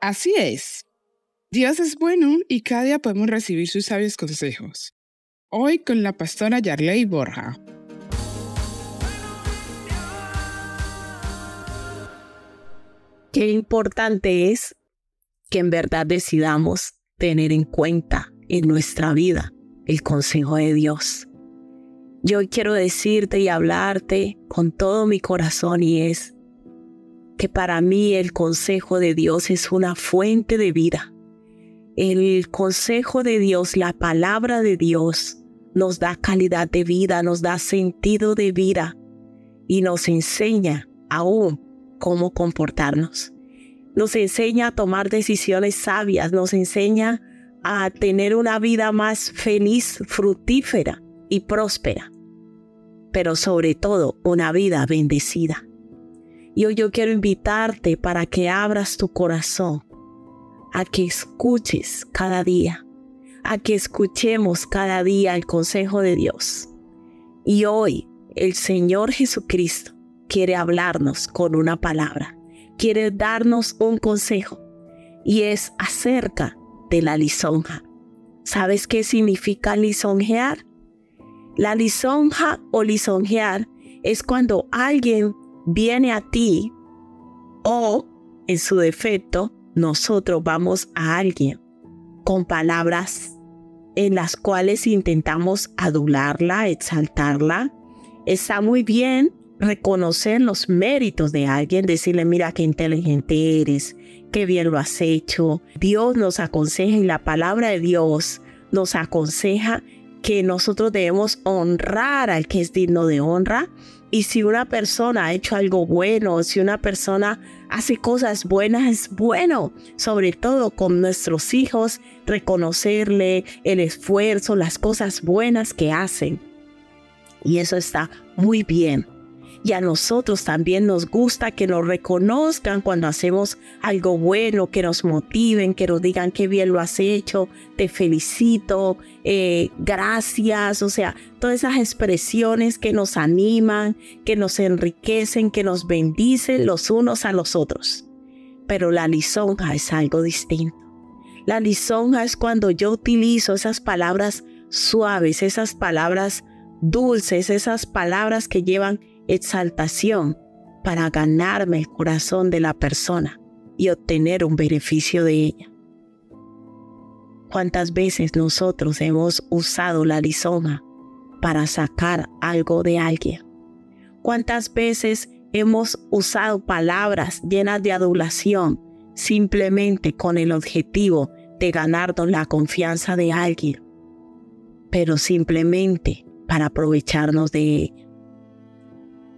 Así es. Dios es bueno y cada día podemos recibir sus sabios consejos. Hoy con la pastora Yarley Borja. Qué importante es que en verdad decidamos tener en cuenta en nuestra vida el consejo de Dios. Yo quiero decirte y hablarte con todo mi corazón y es que para mí el consejo de Dios es una fuente de vida. El consejo de Dios, la palabra de Dios, nos da calidad de vida, nos da sentido de vida y nos enseña aún cómo comportarnos. Nos enseña a tomar decisiones sabias, nos enseña a tener una vida más feliz, fructífera y próspera, pero sobre todo una vida bendecida. Y hoy yo quiero invitarte para que abras tu corazón a que escuches cada día, a que escuchemos cada día el consejo de Dios. Y hoy el Señor Jesucristo quiere hablarnos con una palabra, quiere darnos un consejo y es acerca de la lisonja. ¿Sabes qué significa lisonjear? La lisonja o lisonjear es cuando alguien viene a ti o, en su defecto, nosotros vamos a alguien con palabras en las cuales intentamos adularla, exaltarla. Está muy bien reconocer los méritos de alguien, decirle, mira qué inteligente eres, qué bien lo has hecho. Dios nos aconseja y la palabra de Dios nos aconseja que nosotros debemos honrar al que es digno de honra. Y si una persona ha hecho algo bueno, si una persona hace cosas buenas, es bueno, sobre todo con nuestros hijos, reconocerle el esfuerzo, las cosas buenas que hacen. Y eso está muy bien. Y a nosotros también nos gusta que nos reconozcan cuando hacemos algo bueno, que nos motiven, que nos digan qué bien lo has hecho, te felicito, eh, gracias, o sea, todas esas expresiones que nos animan, que nos enriquecen, que nos bendicen los unos a los otros. Pero la lisonja es algo distinto. La lisonja es cuando yo utilizo esas palabras suaves, esas palabras dulces, esas palabras que llevan exaltación para ganarme el corazón de la persona y obtener un beneficio de ella. ¿Cuántas veces nosotros hemos usado la lisoma para sacar algo de alguien? ¿Cuántas veces hemos usado palabras llenas de adulación simplemente con el objetivo de ganarnos la confianza de alguien, pero simplemente para aprovecharnos de?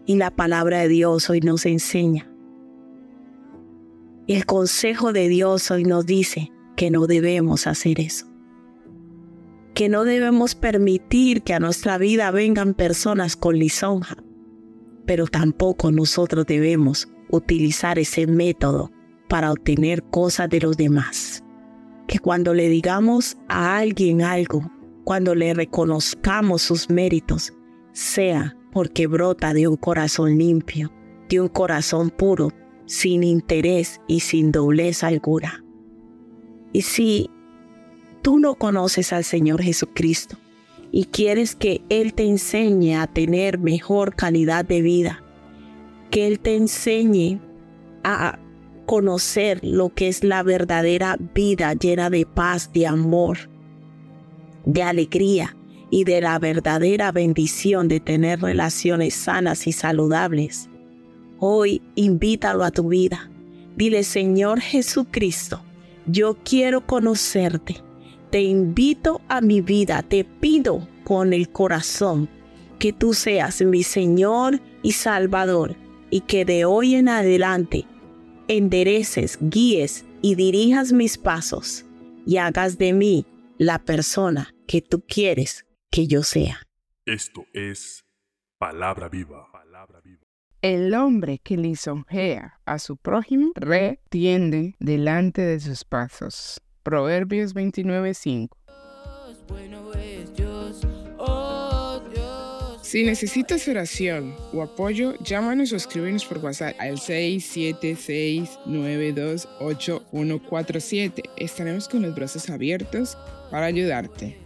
Y la palabra de Dios hoy nos enseña. El consejo de Dios hoy nos dice que no debemos hacer eso. Que no debemos permitir que a nuestra vida vengan personas con lisonja. Pero tampoco nosotros debemos utilizar ese método para obtener cosas de los demás. Que cuando le digamos a alguien algo, cuando le reconozcamos sus méritos, sea porque brota de un corazón limpio, de un corazón puro, sin interés y sin doblez alguna. Y si tú no conoces al Señor Jesucristo y quieres que Él te enseñe a tener mejor calidad de vida, que Él te enseñe a conocer lo que es la verdadera vida llena de paz, de amor, de alegría, y de la verdadera bendición de tener relaciones sanas y saludables. Hoy invítalo a tu vida. Dile, Señor Jesucristo, yo quiero conocerte. Te invito a mi vida. Te pido con el corazón que tú seas mi Señor y Salvador y que de hoy en adelante endereces, guíes y dirijas mis pasos y hagas de mí la persona que tú quieres que yo sea. Esto es palabra viva. El hombre que lisonjea a su prójimo retiende delante de sus pasos. Proverbios 29:5. Bueno es Dios, oh Dios. Si necesitas oración o apoyo, llámanos o escríbenos por WhatsApp al 676928147. Estaremos con los brazos abiertos para ayudarte.